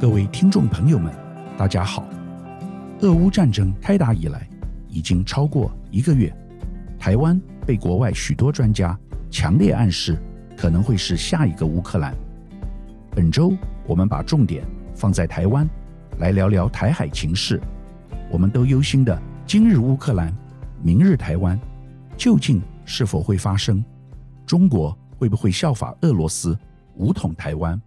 各位听众朋友们，大家好。俄乌战争开打以来，已经超过一个月，台湾被国外许多专家强烈暗示可能会是下一个乌克兰。本周我们把重点放在台湾，来聊聊台海情势。我们都忧心的今日乌克兰，明日台湾，究竟是否会发生？中国会不会效法俄罗斯武统台湾？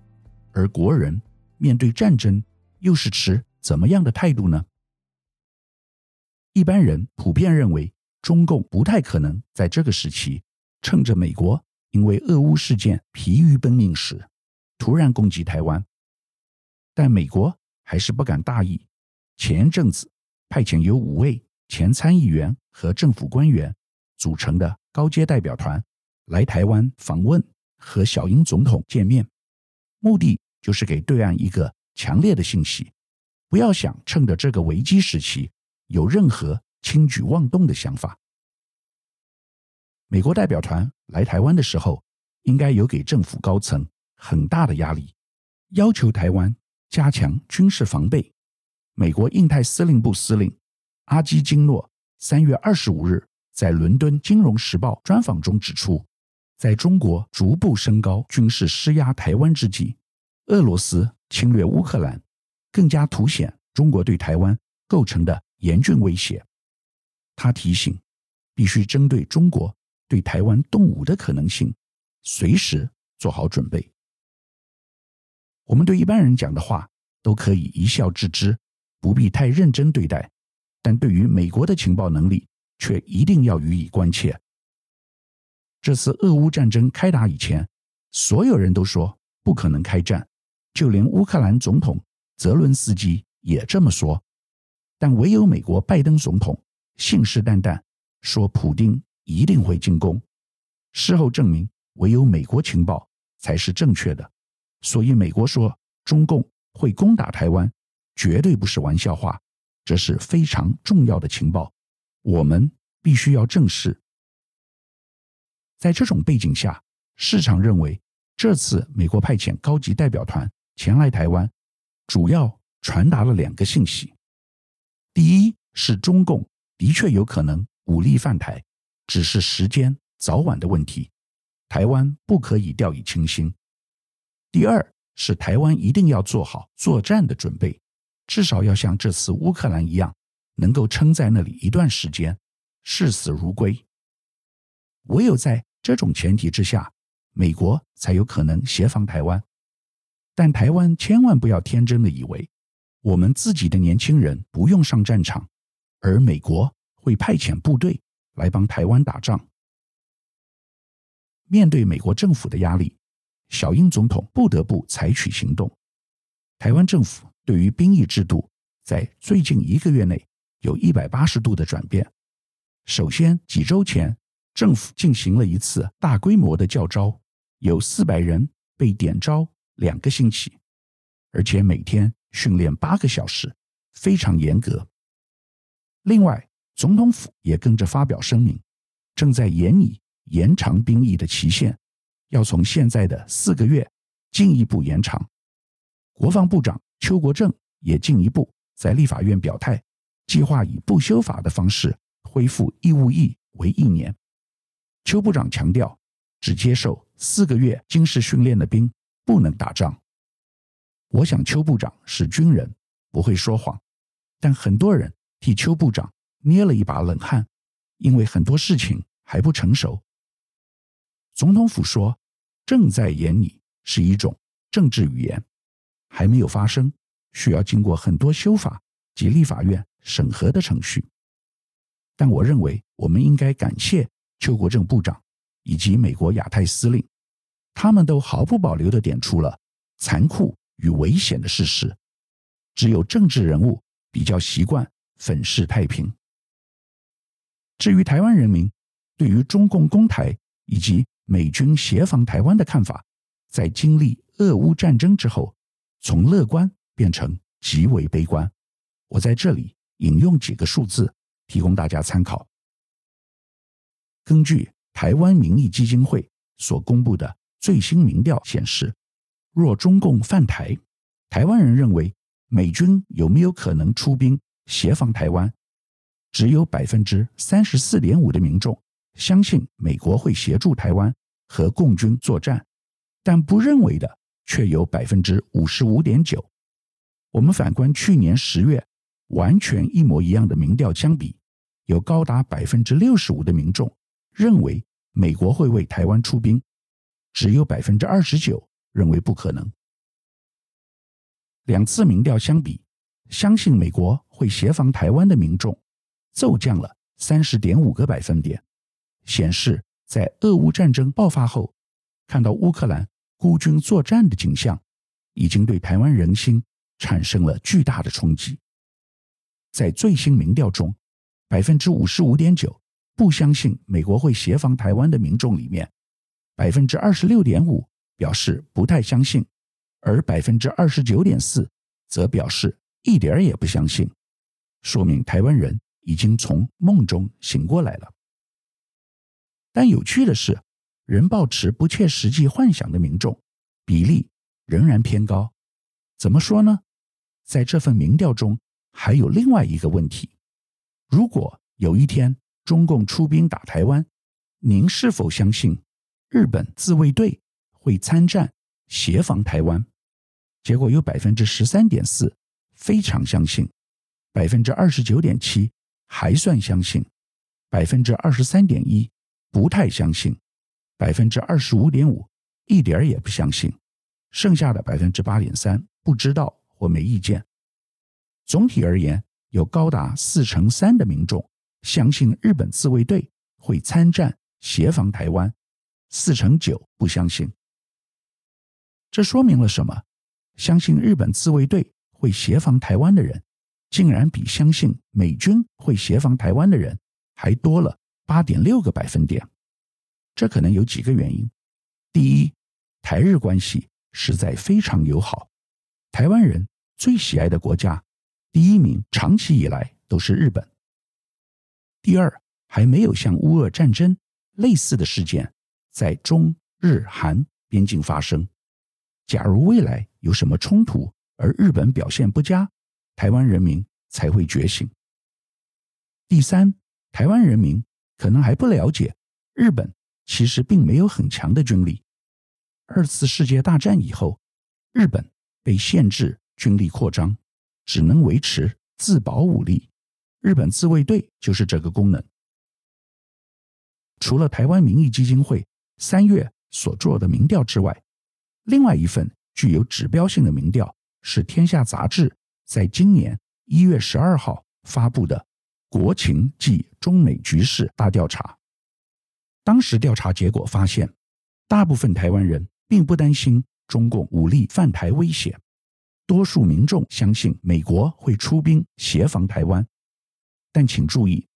而国人面对战争又是持怎么样的态度呢？一般人普遍认为，中共不太可能在这个时期趁着美国因为俄乌事件疲于奔命时，突然攻击台湾。但美国还是不敢大意，前一阵子派遣由五位前参议员和政府官员组成的高阶代表团来台湾访问，和小英总统见面。目的就是给对岸一个强烈的信息，不要想趁着这个危机时期有任何轻举妄动的想法。美国代表团来台湾的时候，应该有给政府高层很大的压力，要求台湾加强军事防备。美国印太司令部司令阿基金诺三月二十五日在伦敦《金融时报》专访中指出。在中国逐步升高军事施压台湾之际，俄罗斯侵略乌克兰，更加凸显中国对台湾构成的严峻威胁。他提醒，必须针对中国对台湾动武的可能性，随时做好准备。我们对一般人讲的话都可以一笑置之，不必太认真对待；但对于美国的情报能力，却一定要予以关切。这次俄乌战争开打以前，所有人都说不可能开战，就连乌克兰总统泽伦斯基也这么说。但唯有美国拜登总统信誓旦旦说普丁一定会进攻。事后证明，唯有美国情报才是正确的。所以美国说中共会攻打台湾，绝对不是玩笑话，这是非常重要的情报，我们必须要正视。在这种背景下，市场认为这次美国派遣高级代表团前来台湾，主要传达了两个信息：第一是中共的确有可能武力犯台，只是时间早晚的问题，台湾不可以掉以轻心；第二是台湾一定要做好作战的准备，至少要像这次乌克兰一样，能够撑在那里一段时间，视死如归。唯有在这种前提之下，美国才有可能协防台湾。但台湾千万不要天真的以为，我们自己的年轻人不用上战场，而美国会派遣部队来帮台湾打仗。面对美国政府的压力，小英总统不得不采取行动。台湾政府对于兵役制度，在最近一个月内有一百八十度的转变。首先，几周前。政府进行了一次大规模的教招，有四百人被点招两个星期，而且每天训练八个小时，非常严格。另外，总统府也跟着发表声明，正在研拟延长兵役的期限，要从现在的四个月进一步延长。国防部长邱国正也进一步在立法院表态，计划以不修法的方式恢复义务役为一年。邱部长强调，只接受四个月军事训练的兵不能打仗。我想邱部长是军人，不会说谎，但很多人替邱部长捏了一把冷汗，因为很多事情还不成熟。总统府说正在研拟是一种政治语言，还没有发生，需要经过很多修法及立法院审核的程序。但我认为我们应该感谢。邱国正部长以及美国亚太司令，他们都毫不保留地点出了残酷与危险的事实。只有政治人物比较习惯粉饰太平。至于台湾人民对于中共攻台以及美军协防台湾的看法，在经历俄乌战争之后，从乐观变成极为悲观。我在这里引用几个数字，提供大家参考。根据台湾民意基金会所公布的最新民调显示，若中共犯台，台湾人认为美军有没有可能出兵协防台湾，只有百分之三十四点五的民众相信美国会协助台湾和共军作战，但不认为的却有百分之五十五点九。我们反观去年十月完全一模一样的民调相比，有高达百分之六十五的民众认为美国会为台湾出兵，只有百分之二十九认为不可能。两次民调相比，相信美国会协防台湾的民众骤降了三十点五个百分点，显示在俄乌战争爆发后，看到乌克兰孤军作战的景象，已经对台湾人心产生了巨大的冲击。在最新民调中，百分之五十五点九不相信美国会协防台湾的民众里面，百分之二十六点五表示不太相信，而百分之二十九点四则表示一点儿也不相信，说明台湾人已经从梦中醒过来了。但有趣的是，仍抱持不切实际幻想的民众比例仍然偏高。怎么说呢？在这份民调中，还有另外一个问题。如果有一天中共出兵打台湾，您是否相信日本自卫队会参战协防台湾？结果有百分之十三点四非常相信，百分之二十九点七还算相信，百分之二十三点一不太相信，百分之二十五点五一点儿也不相信，剩下的百分之八点三不知道或没意见。总体而言，有高达四成三的民众相信日本自卫队会参战协防台湾，四成九不相信。这说明了什么？相信日本自卫队会协防台湾的人，竟然比相信美军会协防台湾的人还多了八点六个百分点。这可能有几个原因：第一，台日关系实在非常友好，台湾人最喜爱的国家。第一名长期以来都是日本。第二，还没有像乌俄战争类似的事件在中日韩边境发生。假如未来有什么冲突，而日本表现不佳，台湾人民才会觉醒。第三，台湾人民可能还不了解，日本其实并没有很强的军力。二次世界大战以后，日本被限制军力扩张。只能维持自保武力，日本自卫队就是这个功能。除了台湾民意基金会三月所做的民调之外，另外一份具有指标性的民调是《天下杂志》在今年一月十二号发布的《国情暨中美局势大调查》。当时调查结果发现，大部分台湾人并不担心中共武力犯台威胁。多数民众相信美国会出兵协防台湾，但请注意，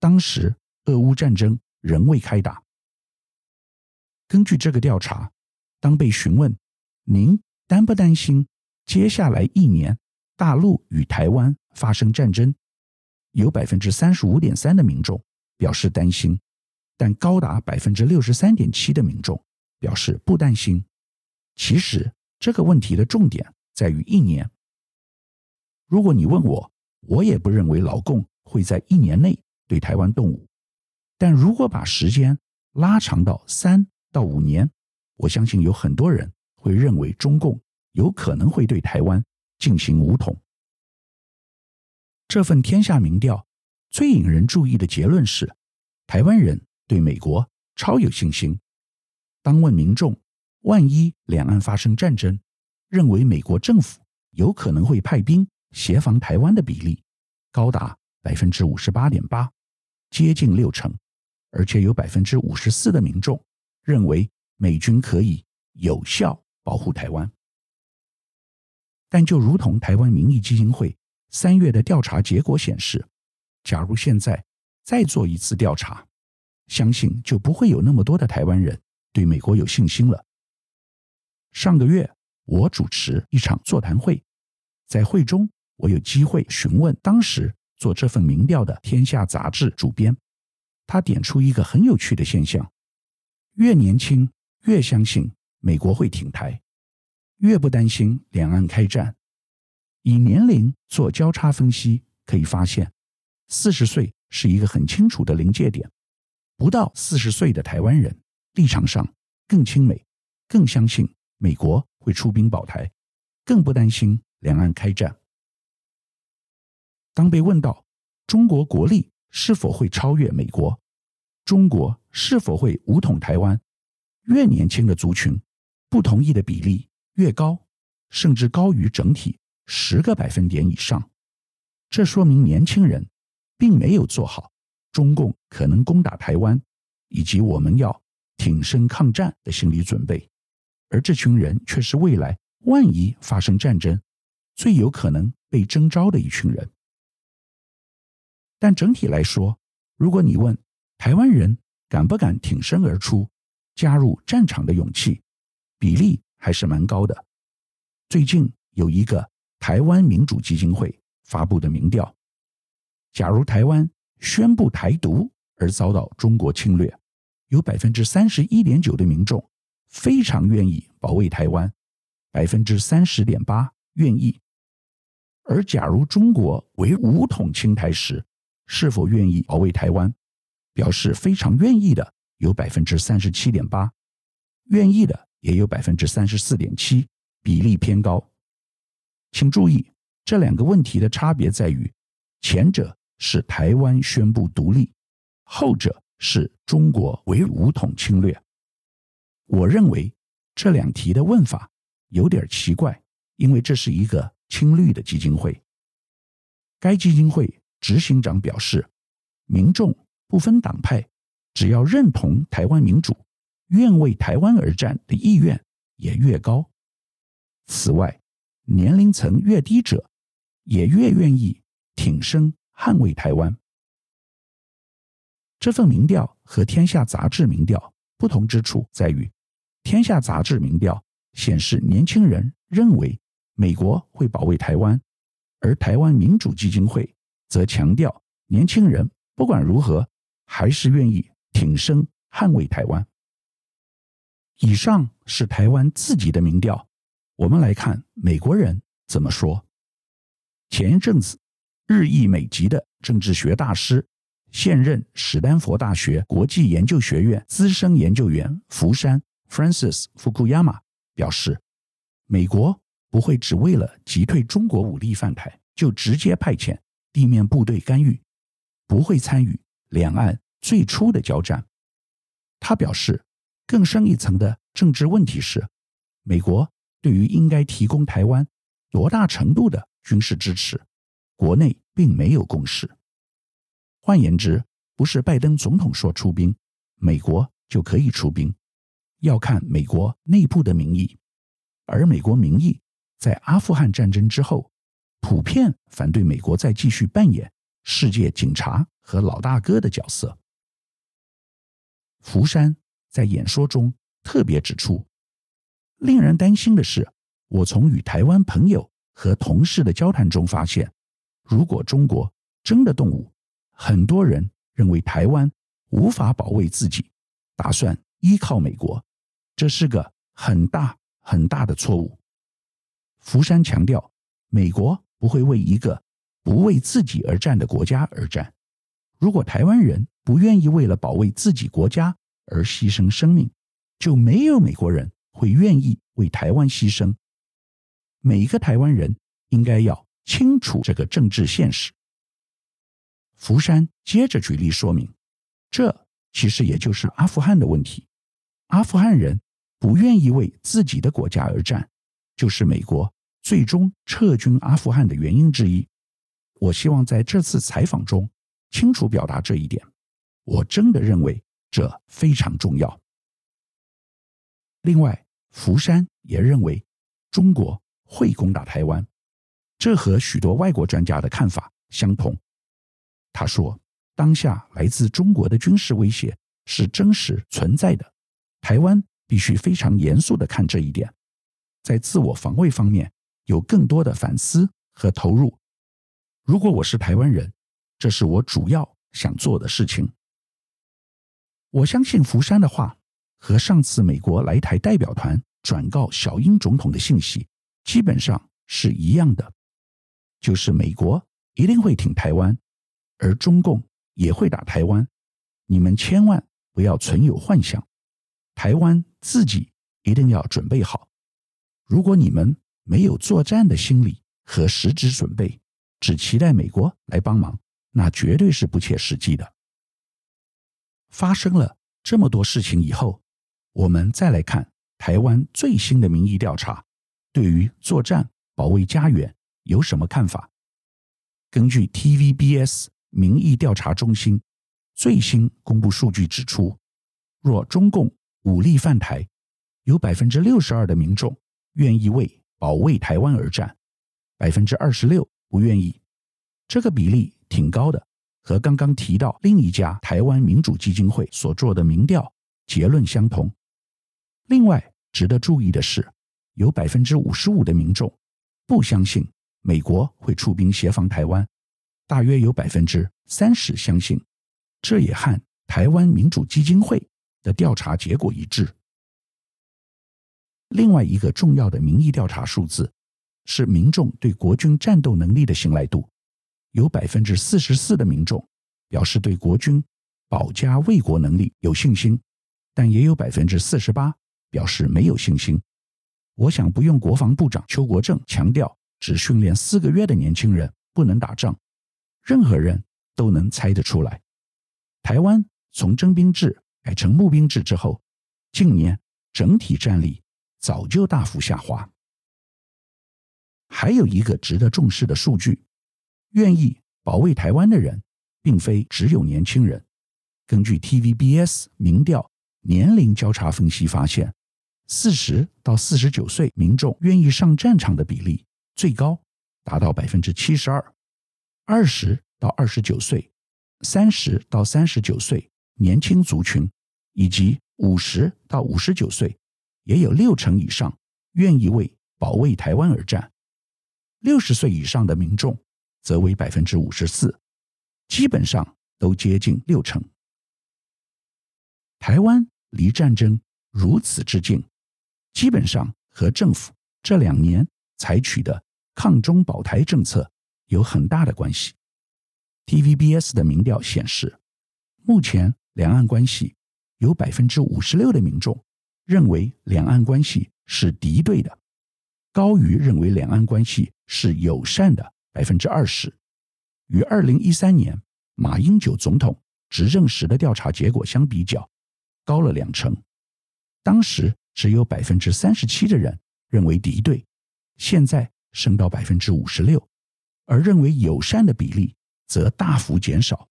当时俄乌战争仍未开打。根据这个调查，当被询问您担不担心接下来一年大陆与台湾发生战争，有百分之三十五点三的民众表示担心，但高达百分之六十三点七的民众表示不担心。其实这个问题的重点。在于一年。如果你问我，我也不认为老共会在一年内对台湾动武。但如果把时间拉长到三到五年，我相信有很多人会认为中共有可能会对台湾进行武统。这份天下民调最引人注意的结论是，台湾人对美国超有信心。当问民众，万一两岸发生战争，认为美国政府有可能会派兵协防台湾的比例高达百分之五十八点八，接近六成，而且有百分之五十四的民众认为美军可以有效保护台湾。但就如同台湾民意基金会三月的调查结果显示，假如现在再做一次调查，相信就不会有那么多的台湾人对美国有信心了。上个月。我主持一场座谈会，在会中，我有机会询问当时做这份民调的《天下杂志》主编，他点出一个很有趣的现象：越年轻越相信美国会挺台，越不担心两岸开战以年龄做交叉分析，可以发现，四十岁是一个很清楚的临界点。不到四十岁的台湾人立场上更亲美，更相信美国会出兵保台，更不担心两岸开战。当被问到中国国力是否会超越美国，中国是否会武统台湾，越年轻的族群不同意的比例越高，甚至高于整体。十个百分点以上，这说明年轻人并没有做好中共可能攻打台湾以及我们要挺身抗战的心理准备，而这群人却是未来万一发生战争最有可能被征召的一群人。但整体来说，如果你问台湾人敢不敢挺身而出加入战场的勇气，比例还是蛮高的。最近有一个。台湾民主基金会发布的民调：假如台湾宣布台独而遭到中国侵略，有百分之三十一点九的民众非常愿意保卫台湾，百分之三十点八愿意；而假如中国为武统侵台时，是否愿意保卫台湾，表示非常愿意的有百分之三十七点八，愿意的也有百分之三十四点七，比例偏高。请注意，这两个问题的差别在于，前者是台湾宣布独立，后者是中国为武统侵略。我认为这两题的问法有点奇怪，因为这是一个亲绿的基金会。该基金会执行长表示，民众不分党派，只要认同台湾民主，愿为台湾而战的意愿也越高。此外，年龄层越低者，也越愿意挺身捍卫台湾。这份民调和《天下》杂志民调不同之处在于，《天下》杂志民调显示年轻人认为美国会保卫台湾，而台湾民主基金会则强调年轻人不管如何还是愿意挺身捍卫台湾。以上是台湾自己的民调。我们来看美国人怎么说。前一阵子，日益美籍的政治学大师、现任史丹佛大学国际研究学院资深研究员福山 （Francis Fukuyama） 表示，美国不会只为了击退中国武力犯台，就直接派遣地面部队干预，不会参与两岸最初的交战。他表示，更深一层的政治问题是，美国。对于应该提供台湾多大程度的军事支持，国内并没有共识。换言之，不是拜登总统说出兵，美国就可以出兵，要看美国内部的民意。而美国民意在阿富汗战争之后，普遍反对美国再继续扮演世界警察和老大哥的角色。福山在演说中特别指出。令人担心的是，我从与台湾朋友和同事的交谈中发现，如果中国真的动武，很多人认为台湾无法保卫自己，打算依靠美国，这是个很大很大的错误。福山强调，美国不会为一个不为自己而战的国家而战。如果台湾人不愿意为了保卫自己国家而牺牲生命，就没有美国人。会愿意为台湾牺牲。每一个台湾人应该要清楚这个政治现实。福山接着举例说明，这其实也就是阿富汗的问题。阿富汗人不愿意为自己的国家而战，就是美国最终撤军阿富汗的原因之一。我希望在这次采访中清楚表达这一点。我真的认为这非常重要。另外，福山也认为中国会攻打台湾，这和许多外国专家的看法相同。他说，当下来自中国的军事威胁是真实存在的，台湾必须非常严肃地看这一点，在自我防卫方面有更多的反思和投入。如果我是台湾人，这是我主要想做的事情。我相信福山的话。和上次美国来台代表团转告小英总统的信息基本上是一样的。就是美国一定会挺台湾，而中共也会打台湾。你们千万不要存有幻想，台湾自己一定要准备好。如果你们没有作战的心理和实质准备，只期待美国来帮忙，那绝对是不切实际的。发生了这么多事情以后，我们再来看台湾最新的民意调查，对于作战保卫家园有什么看法？根据 TVBS 民意调查中心最新公布数据指出，若中共武力犯台，有百分之六十二的民众愿意为保卫台湾而战，百分之二十六不愿意。这个比例挺高的，和刚刚提到另一家台湾民主基金会所做的民调结论相同。另外值得注意的是，有百分之五十五的民众不相信美国会出兵协防台湾，大约有百分之三十相信。这也和台湾民主基金会的调查结果一致。另外一个重要的民意调查数字是民众对国军战斗能力的信赖度。有百分之四十四的民众表示对国军保家卫国能力有信心，但也有百分之四十八表示没有信心。我想不用国防部长邱国正强调，只训练四个月的年轻人不能打仗，任何人都能猜得出来。台湾从征兵制改成募兵制之后，近年整体战力早就大幅下滑。还有一个值得重视的数据。愿意保卫台湾的人，并非只有年轻人。根据 TVBS 民调年龄交叉分析发现，四十到四十九岁民众愿意上战场的比例最高，达到百分之七十二。二十到二十九岁、三十到三十九岁年轻族群，以及五十到五十九岁，也有六成以上愿意为保卫台湾而战。六十岁以上的民众，则为百分之五十四，基本上都接近六成。台湾离战争如此之近，基本上和政府这两年采取的抗中保台政策有很大的关系。TVBS 的民调显示，目前两岸关系有百分之五十六的民众认为两岸关系是敌对的，高于认为两岸关系是友善的。百分之二十，与二零一三年马英九总统执政时的调查结果相比较，高了两成。当时只有百分之三十七的人认为敌对，现在升到百分之五十六，而认为友善的比例则大幅减少。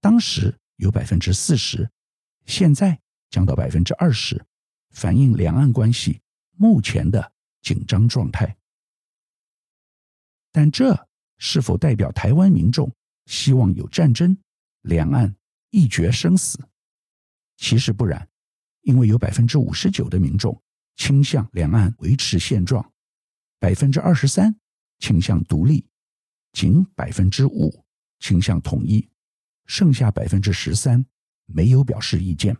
当时有百分之四十，现在降到百分之二十，反映两岸关系目前的紧张状态。但这是否代表台湾民众希望有战争、两岸一决生死？其实不然，因为有百分之五十九的民众倾向两岸维持现状，百分之二十三倾向独立，仅百分之五倾向统一，剩下百分之十三没有表示意见。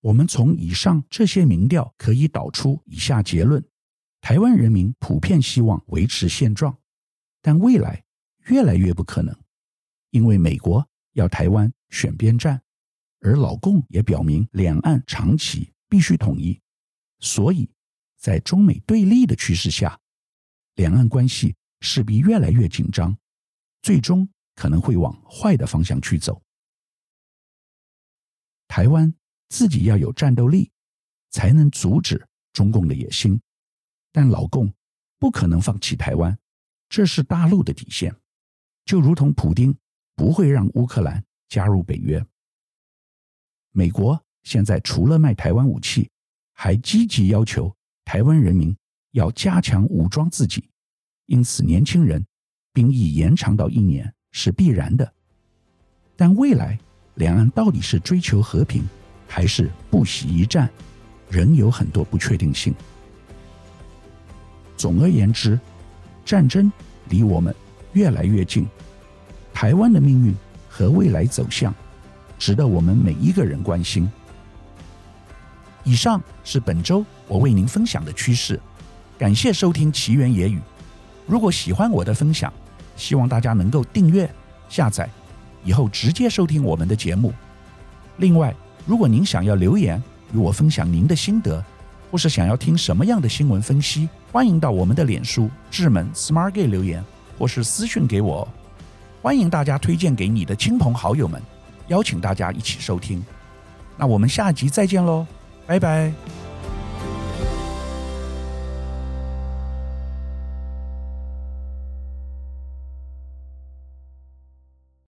我们从以上这些民调可以导出以下结论。台湾人民普遍希望维持现状，但未来越来越不可能，因为美国要台湾选边站，而老共也表明两岸长期必须统一，所以在中美对立的趋势下，两岸关系势必越来越紧张，最终可能会往坏的方向去走。台湾自己要有战斗力，才能阻止中共的野心。但老共不可能放弃台湾，这是大陆的底线，就如同普丁不会让乌克兰加入北约。美国现在除了卖台湾武器，还积极要求台湾人民要加强武装自己，因此年轻人兵役延长到一年是必然的。但未来两岸到底是追求和平，还是不惜一战，仍有很多不确定性。总而言之，战争离我们越来越近，台湾的命运和未来走向，值得我们每一个人关心。以上是本周我为您分享的趋势，感谢收听奇缘野语。如果喜欢我的分享，希望大家能够订阅、下载，以后直接收听我们的节目。另外，如果您想要留言与我分享您的心得，或是想要听什么样的新闻分析，欢迎到我们的脸书智门 Smart Gay 留言，或是私讯给我。欢迎大家推荐给你的亲朋好友们，邀请大家一起收听。那我们下集再见喽，拜拜。